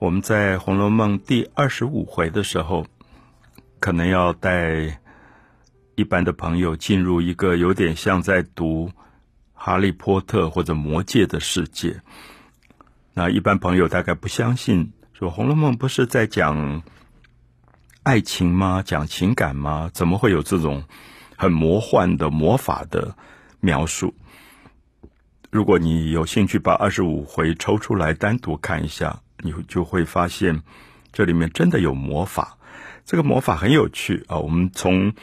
我们在《红楼梦》第二十五回的时候，可能要带一般的朋友进入一个有点像在读《哈利波特》或者《魔戒》的世界。那一般朋友大概不相信，说《红楼梦》不是在讲爱情吗？讲情感吗？怎么会有这种很魔幻的魔法的描述？如果你有兴趣把二十五回抽出来单独看一下。你就会发现，这里面真的有魔法。这个魔法很有趣啊！我们从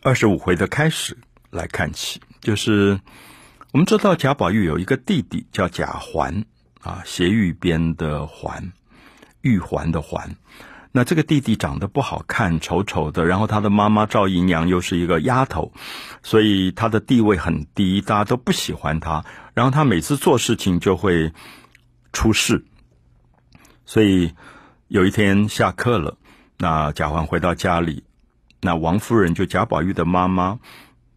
二十五回的开始来看起，就是我们知道贾宝玉有一个弟弟叫贾环啊，斜玉边的环，玉环的环。那这个弟弟长得不好看，丑丑的，然后他的妈妈赵姨娘又是一个丫头，所以他的地位很低，大家都不喜欢他。然后他每次做事情就会。出事，所以有一天下课了，那贾环回到家里，那王夫人就贾宝玉的妈妈，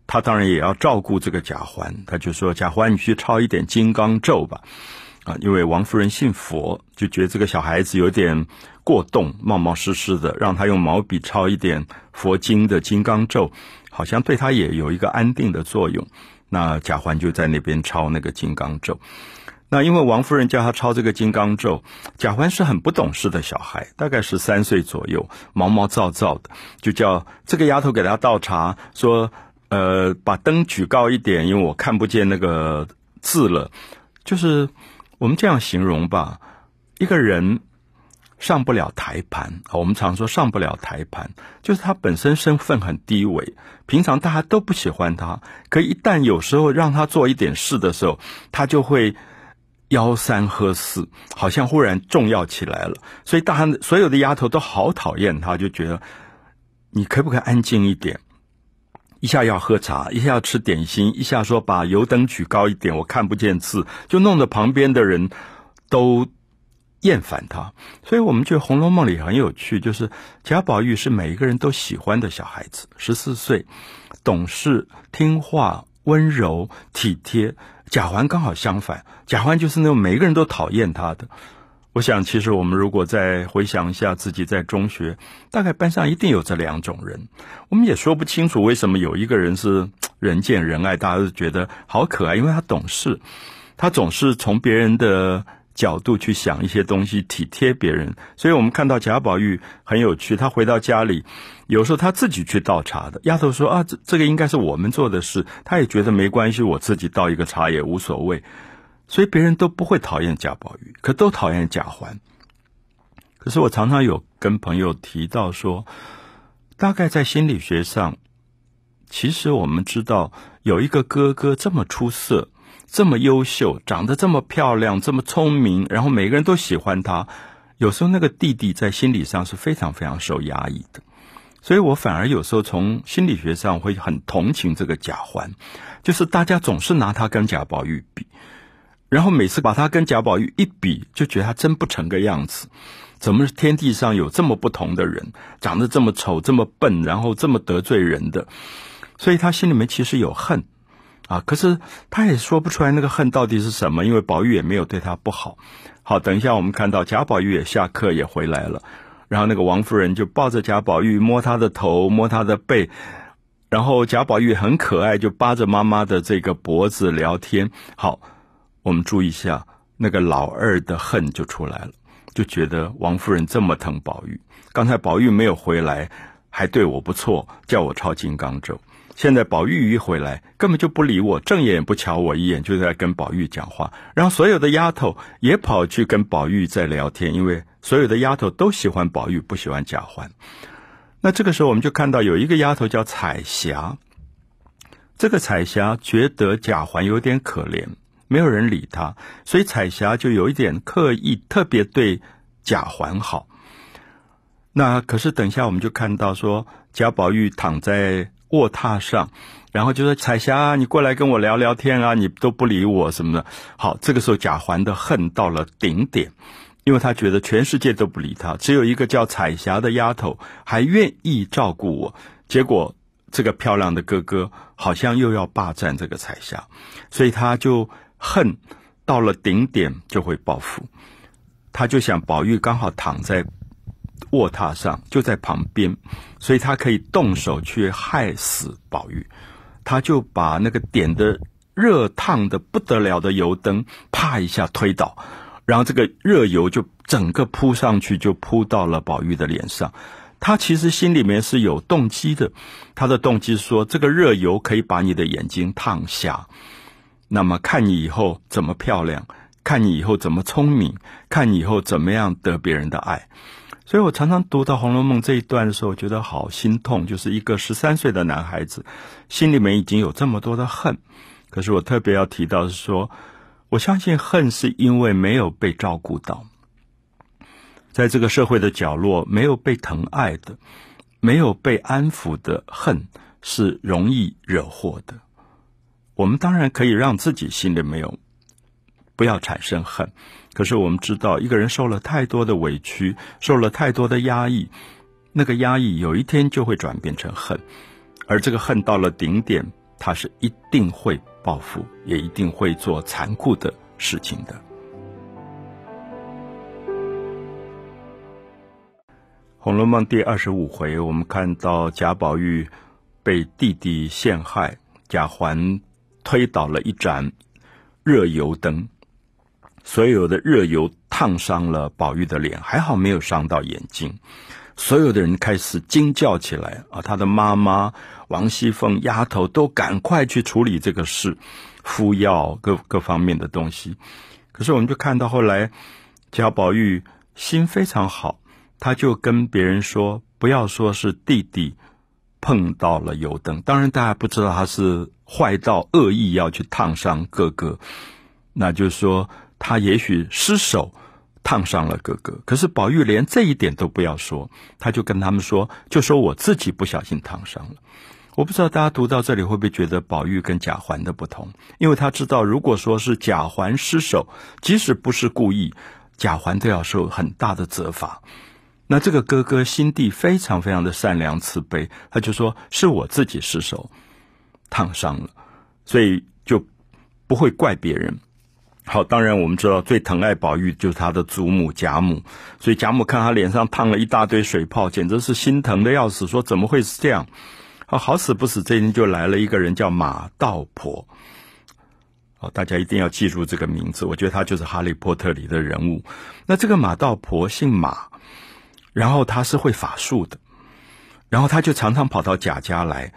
她当然也要照顾这个贾环，她就说：“贾环，你去抄一点金刚咒吧。”啊，因为王夫人信佛，就觉得这个小孩子有点过动，冒冒失失的，让他用毛笔抄一点佛经的金刚咒，好像对他也有一个安定的作用。那贾环就在那边抄那个金刚咒。那因为王夫人叫他抄这个金刚咒，贾环是很不懂事的小孩，大概十三岁左右，毛毛躁躁的，就叫这个丫头给他倒茶，说：“呃，把灯举高一点，因为我看不见那个字了。”就是我们这样形容吧，一个人上不了台盘我们常说上不了台盘，就是他本身身份很低微，平常大家都不喜欢他，可一旦有时候让他做一点事的时候，他就会。吆三喝四，好像忽然重要起来了，所以大汉所有的丫头都好讨厌他，就觉得你可不可以安静一点？一下要喝茶，一下要吃点心，一下说把油灯举高一点，我看不见字，就弄得旁边的人都厌烦他。所以我们觉得《红楼梦》里很有趣，就是贾宝玉是每一个人都喜欢的小孩子，十四岁，懂事、听话、温柔、体贴。贾环刚好相反，贾环就是那种每个人都讨厌他的。我想，其实我们如果再回想一下自己在中学，大概班上一定有这两种人。我们也说不清楚为什么有一个人是人见人爱，大家都觉得好可爱，因为他懂事，他总是从别人的。角度去想一些东西，体贴别人，所以我们看到贾宝玉很有趣。他回到家里，有时候他自己去倒茶的。丫头说：“啊，这这个应该是我们做的事。”他也觉得没关系，我自己倒一个茶也无所谓。所以别人都不会讨厌贾宝玉，可都讨厌贾环。可是我常常有跟朋友提到说，大概在心理学上，其实我们知道有一个哥哥这么出色。这么优秀，长得这么漂亮，这么聪明，然后每个人都喜欢他。有时候那个弟弟在心理上是非常非常受压抑的，所以我反而有时候从心理学上会很同情这个贾环，就是大家总是拿他跟贾宝玉比，然后每次把他跟贾宝玉一比，就觉得他真不成个样子。怎么天地上有这么不同的人，长得这么丑，这么笨，然后这么得罪人的？所以他心里面其实有恨。啊！可是他也说不出来那个恨到底是什么，因为宝玉也没有对他不好。好，等一下我们看到贾宝玉也下课也回来了，然后那个王夫人就抱着贾宝玉摸他的头摸他的背，然后贾宝玉很可爱，就扒着妈妈的这个脖子聊天。好，我们注意一下，那个老二的恨就出来了，就觉得王夫人这么疼宝玉，刚才宝玉没有回来，还对我不错，叫我抄金刚咒。现在宝玉一回来，根本就不理我，正眼也不瞧我一眼，就在跟宝玉讲话。然后所有的丫头也跑去跟宝玉在聊天，因为所有的丫头都喜欢宝玉，不喜欢贾环。那这个时候，我们就看到有一个丫头叫彩霞。这个彩霞觉得贾环有点可怜，没有人理她，所以彩霞就有一点刻意，特别对贾环好。那可是等一下，我们就看到说贾宝玉躺在。卧榻上，然后就说：“彩霞，你过来跟我聊聊天啊！你都不理我什么的。”好，这个时候贾环的恨到了顶点，因为他觉得全世界都不理他，只有一个叫彩霞的丫头还愿意照顾我。结果这个漂亮的哥哥好像又要霸占这个彩霞，所以他就恨到了顶点，就会报复。他就想宝玉刚好躺在卧榻上，就在旁边，所以他可以动手去害死宝玉。他就把那个点的热烫的不得了的油灯，啪一下推倒，然后这个热油就整个扑上去，就扑到了宝玉的脸上。他其实心里面是有动机的，他的动机说，这个热油可以把你的眼睛烫瞎，那么看你以后怎么漂亮，看你以后怎么聪明，看你以后怎么样得别人的爱。所以我常常读到《红楼梦》这一段的时候，我觉得好心痛，就是一个十三岁的男孩子，心里面已经有这么多的恨。可是我特别要提到是说，我相信恨是因为没有被照顾到，在这个社会的角落没有被疼爱的，没有被安抚的恨是容易惹祸的。我们当然可以让自己心里没有，不要产生恨。可是我们知道，一个人受了太多的委屈，受了太多的压抑，那个压抑有一天就会转变成恨，而这个恨到了顶点，他是一定会报复，也一定会做残酷的事情的。《红楼梦》第二十五回，我们看到贾宝玉被弟弟陷害，贾环推倒了一盏热油灯。所有的热油烫伤了宝玉的脸，还好没有伤到眼睛。所有的人开始惊叫起来啊！他的妈妈王熙凤丫头都赶快去处理这个事，敷药各各方面的东西。可是我们就看到后来贾宝玉心非常好，他就跟别人说：“不要说是弟弟碰到了油灯，当然大家不知道他是坏到恶意要去烫伤哥哥，那就说。”他也许失手烫伤了哥哥，可是宝玉连这一点都不要说，他就跟他们说，就说我自己不小心烫伤了。我不知道大家读到这里会不会觉得宝玉跟贾环的不同，因为他知道，如果说是贾环失手，即使不是故意，贾环都要受很大的责罚。那这个哥哥心地非常非常的善良慈悲，他就说是我自己失手烫伤了，所以就不会怪别人。好，当然我们知道最疼爱宝玉就是他的祖母贾母，所以贾母看他脸上烫了一大堆水泡，简直是心疼的要死，说怎么会是这样？好，好死不死，这天就来了一个人叫马道婆。好，大家一定要记住这个名字，我觉得他就是哈利波特里的人物。那这个马道婆姓马，然后他是会法术的，然后他就常常跑到贾家来。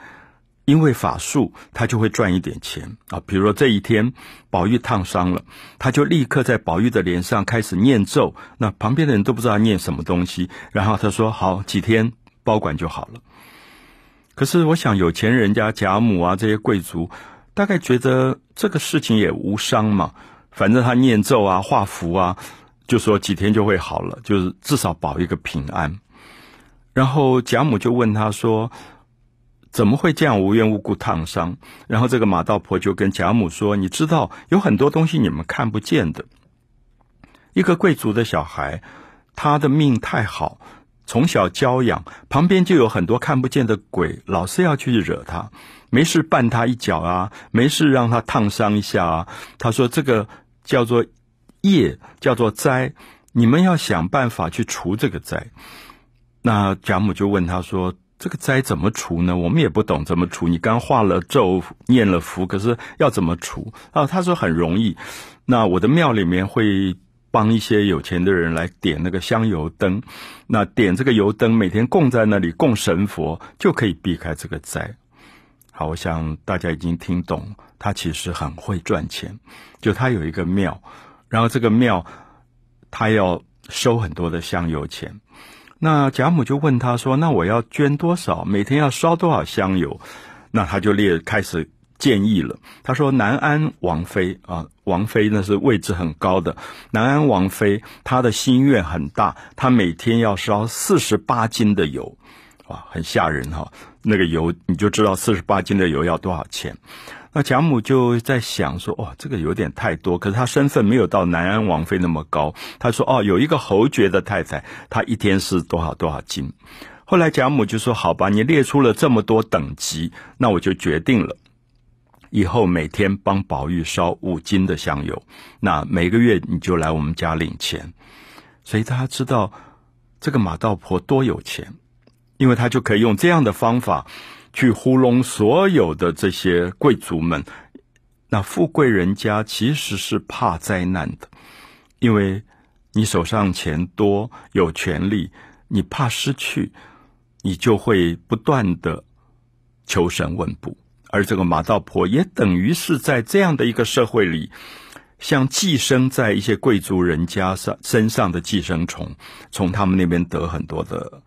因为法术，他就会赚一点钱啊。比如说这一天，宝玉烫伤了，他就立刻在宝玉的脸上开始念咒。那旁边的人都不知道念什么东西，然后他说：“好，几天包管就好了。”可是我想，有钱人家贾母啊这些贵族，大概觉得这个事情也无伤嘛，反正他念咒啊、画符啊，就说几天就会好了，就是至少保一个平安。然后贾母就问他说。怎么会这样无缘无故烫伤？然后这个马道婆就跟贾母说：“你知道有很多东西你们看不见的。一个贵族的小孩，他的命太好，从小娇养，旁边就有很多看不见的鬼，老是要去惹他，没事绊他一脚啊，没事让他烫伤一下啊。他说这个叫做业，叫做灾，你们要想办法去除这个灾。”那贾母就问他说。这个灾怎么除呢？我们也不懂怎么除。你刚画了咒，念了符，可是要怎么除啊？他说很容易。那我的庙里面会帮一些有钱的人来点那个香油灯，那点这个油灯，每天供在那里供神佛，就可以避开这个灾。好，我想大家已经听懂，他其实很会赚钱。就他有一个庙，然后这个庙他要收很多的香油钱。那贾母就问他说：“那我要捐多少？每天要烧多少香油？”那他就列开始建议了。他说：“南安王妃啊，王妃那是位置很高的。南安王妃她的心愿很大，她每天要烧四十八斤的油，哇，很吓人哈！那个油你就知道四十八斤的油要多少钱。”那贾母就在想说：“哦，这个有点太多。可是她身份没有到南安王妃那么高。她说：‘哦，有一个侯爵的太太，她一天是多少多少斤。’后来贾母就说：‘好吧，你列出了这么多等级，那我就决定了，以后每天帮宝玉烧五斤的香油。那每个月你就来我们家领钱。’所以大家知道这个马道婆多有钱，因为他就可以用这样的方法去糊弄所有的这些贵族们。那富贵人家其实是怕灾难的，因为你手上钱多有权利，你怕失去，你就会不断的求神问卜。而这个马道婆也等于是在这样的一个社会里，像寄生在一些贵族人家上身上的寄生虫，从他们那边得很多的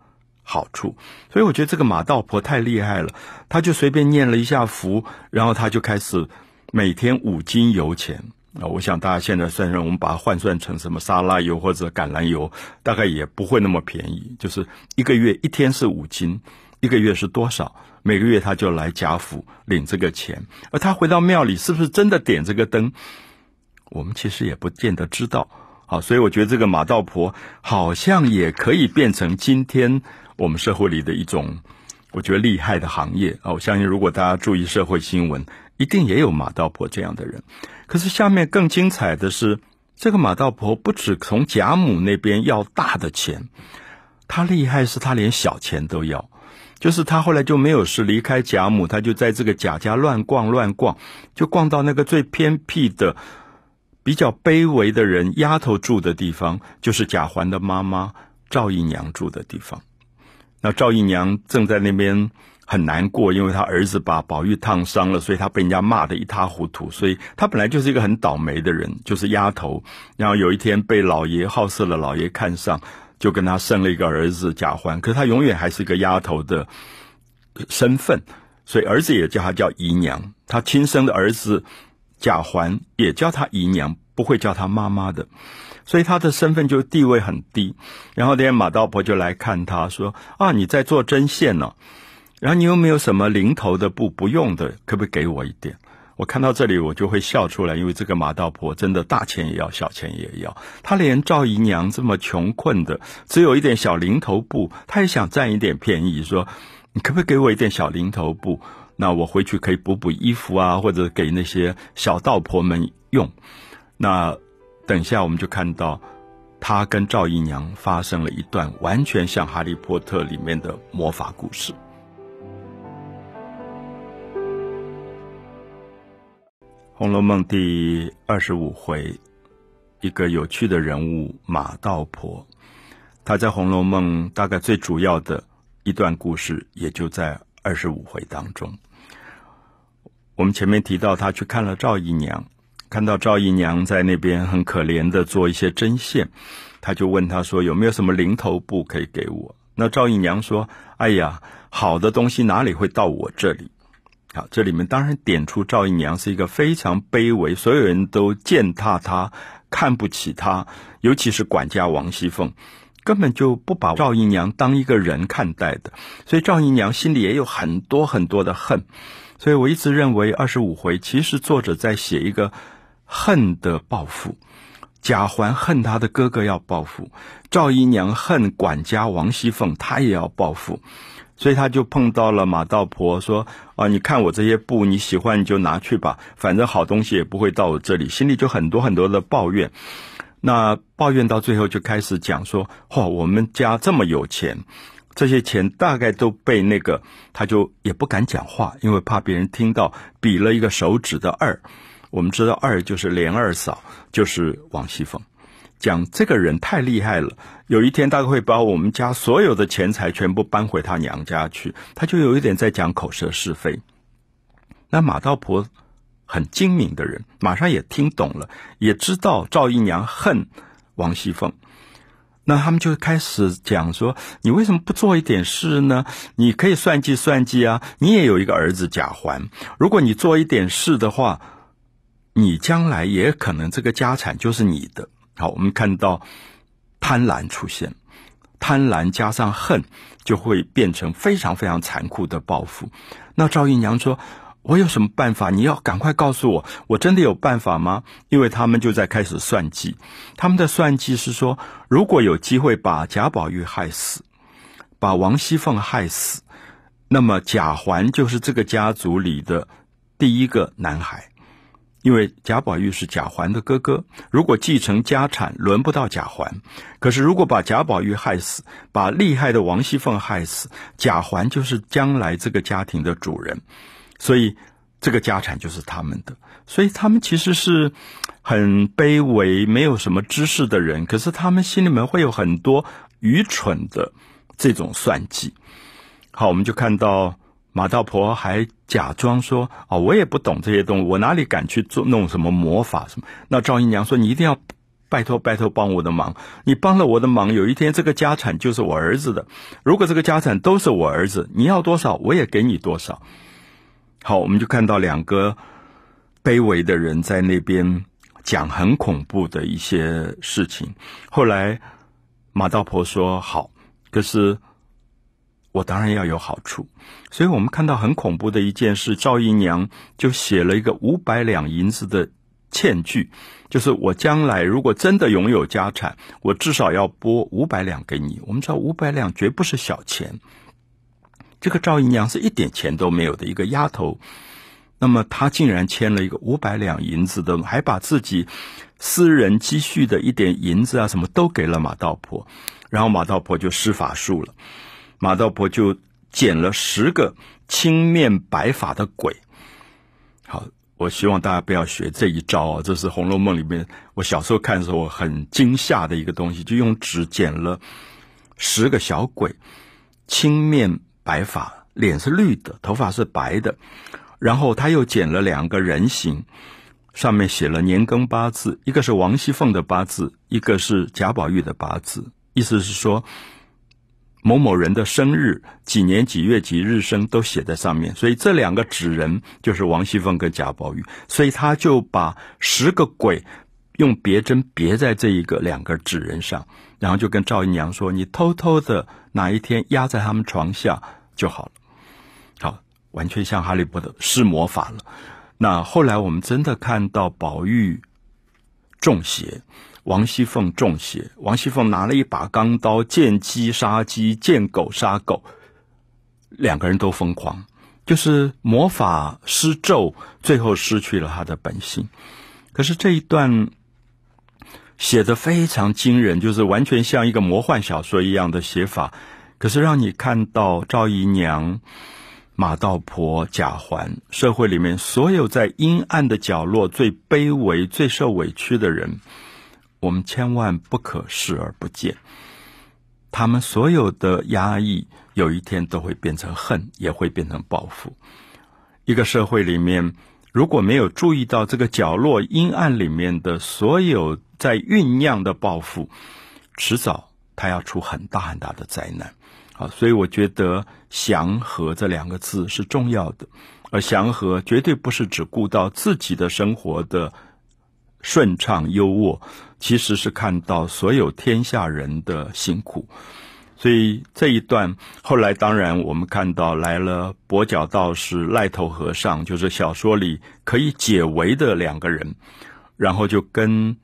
好处。所以我觉得这个马道婆太厉害了，他就随便念了一下符，然后他就开始每天五斤油钱啊！我想大家现在算算，我们把它换算成什么沙拉油或者橄榄油，大概也不会那么便宜。就是一个月一天是五斤，一个月是多少？每个月他就来贾府领这个钱，而他回到庙里是不是真的点这个灯，我们其实也不见得知道。好，所以我觉得这个马道婆好像也可以变成今天我们社会里的一种，我觉得厉害的行业啊！我相信如果大家注意社会新闻，一定也有马道婆这样的人。可是下面更精彩的是，这个马道婆不止从贾母那边要大的钱，她厉害是她连小钱都要。就是他后来就没有事，离开贾母，他就在这个贾家乱逛乱逛，就逛到那个最偏僻的、比较卑微的人丫头住的地方，就是贾环的妈妈赵姨娘住的地方。那赵姨娘正在那边很难过，因为她儿子把宝玉烫伤了，所以她被人家骂得一塌糊涂。所以她本来就是一个很倒霉的人，就是丫头。然后有一天被老爷好色的老爷看上。就跟他生了一个儿子贾环，可是他永远还是一个丫头的身份，所以儿子也叫他叫姨娘。他亲生的儿子贾环也叫她姨娘，不会叫她妈妈的，所以她的身份就地位很低。然后那天马道婆就来看她说：“啊，你在做针线呢？然后你有没有什么零头的布不用的？可不可以给我一点？”我看到这里，我就会笑出来，因为这个马道婆真的大钱也要，小钱也要。她连赵姨娘这么穷困的，只有一点小零头布，她也想占一点便宜，说：“你可不可以给我一点小零头布？那我回去可以补补衣服啊，或者给那些小道婆们用。”那等下我们就看到，她跟赵姨娘发生了一段完全像《哈利波特》里面的魔法故事。《红楼梦》第二十五回，一个有趣的人物马道婆，她在《红楼梦》大概最主要的一段故事，也就在二十五回当中。我们前面提到，他去看了赵姨娘，看到赵姨娘在那边很可怜的做一些针线，他就问他说：“有没有什么零头布可以给我？”那赵姨娘说：“哎呀，好的东西哪里会到我这里？”好，这里面当然点出赵姨娘是一个非常卑微，所有人都践踏她，看不起她，尤其是管家王熙凤，根本就不把赵姨娘当一个人看待的，所以赵姨娘心里也有很多很多的恨。所以我一直认为二十五回其实作者在写一个恨的报复，贾环恨他的哥哥要报复，赵姨娘恨管家王熙凤，她也要报复。所以他就碰到了马道婆，说：“啊，你看我这些布，你喜欢你就拿去吧，反正好东西也不会到我这里。”心里就很多很多的抱怨。那抱怨到最后就开始讲说：“嚯，我们家这么有钱，这些钱大概都被那个……他就也不敢讲话，因为怕别人听到。比了一个手指的二，我们知道二就是连二嫂，就是王熙凤。”讲这个人太厉害了，有一天他会把我们家所有的钱财全部搬回他娘家去，他就有一点在讲口舌是非。那马道婆很精明的人，马上也听懂了，也知道赵姨娘恨王熙凤，那他们就开始讲说：“你为什么不做一点事呢？你可以算计算计啊！你也有一个儿子贾环，如果你做一点事的话，你将来也可能这个家产就是你的。”好，我们看到贪婪出现，贪婪加上恨，就会变成非常非常残酷的报复。那赵姨娘说：“我有什么办法？你要赶快告诉我，我真的有办法吗？”因为他们就在开始算计，他们的算计是说，如果有机会把贾宝玉害死，把王熙凤害死，那么贾环就是这个家族里的第一个男孩。因为贾宝玉是贾环的哥哥，如果继承家产，轮不到贾环。可是如果把贾宝玉害死，把厉害的王熙凤害死，贾环就是将来这个家庭的主人，所以这个家产就是他们的。所以他们其实是很卑微、没有什么知识的人，可是他们心里面会有很多愚蠢的这种算计。好，我们就看到。马道婆还假装说：“哦，我也不懂这些东西，我哪里敢去做弄什么魔法什么？”那赵姨娘说：“你一定要拜托拜托帮我的忙，你帮了我的忙，有一天这个家产就是我儿子的。如果这个家产都是我儿子，你要多少我也给你多少。”好，我们就看到两个卑微的人在那边讲很恐怖的一些事情。后来马道婆说：“好，可是。”我当然要有好处，所以我们看到很恐怖的一件事，赵姨娘就写了一个五百两银子的欠据，就是我将来如果真的拥有家产，我至少要拨五百两给你。我们知道五百两绝不是小钱，这个赵姨娘是一点钱都没有的一个丫头，那么她竟然签了一个五百两银子的，还把自己私人积蓄的一点银子啊什么都给了马道婆，然后马道婆就施法术了。马道婆就捡了十个青面白发的鬼。好，我希望大家不要学这一招啊！这是《红楼梦》里面我小时候看的时候很惊吓的一个东西，就用纸剪了十个小鬼，青面白发，脸是绿的，头发是白的。然后他又剪了两个人形，上面写了年庚八字，一个是王熙凤的八字，一个是贾宝玉的八字，意思是说。某某人的生日、几年几月几日生都写在上面，所以这两个纸人就是王熙凤跟贾宝玉，所以他就把十个鬼用别针别在这一个两个纸人上，然后就跟赵姨娘说：“你偷偷的哪一天压在他们床下就好了。”好，完全像哈利波特施魔法了。那后来我们真的看到宝玉中邪。王熙凤中邪，王熙凤拿了一把钢刀，见鸡杀鸡，见狗杀狗，两个人都疯狂，就是魔法施咒，最后失去了他的本性。可是这一段写的非常惊人，就是完全像一个魔幻小说一样的写法。可是让你看到赵姨娘、马道婆、贾环，社会里面所有在阴暗的角落最卑微、最受委屈的人。我们千万不可视而不见，他们所有的压抑，有一天都会变成恨，也会变成报复。一个社会里面，如果没有注意到这个角落阴暗里面的所有在酝酿的报复，迟早他要出很大很大的灾难。啊，所以我觉得“祥和”这两个字是重要的，而祥和绝对不是只顾到自己的生活的。顺畅优渥，其实是看到所有天下人的辛苦，所以这一段后来当然我们看到来了跛脚道士、赖头和尚，就是小说里可以解围的两个人，然后就跟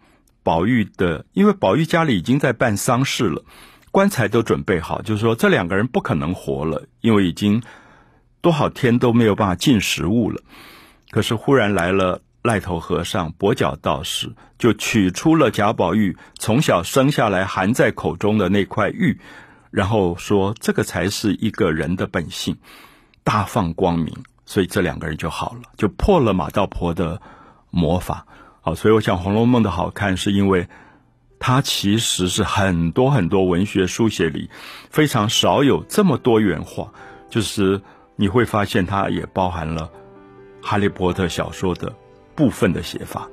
宝玉的，因为宝玉家里已经在办丧事了，棺材都准备好，就是说这两个人不可能活了，因为已经多少天都没有办法进食物了，可是忽然来了。赖头和尚、跛脚道士就取出了贾宝玉从小生下来含在口中的那块玉，然后说：“这个才是一个人的本性，大放光明。”所以这两个人就好了，就破了马道婆的魔法。好，所以我想《红楼梦》的好看，是因为它其实是很多很多文学书写里非常少有这么多元化，就是你会发现它也包含了《哈利波特》小说的。部分的写法。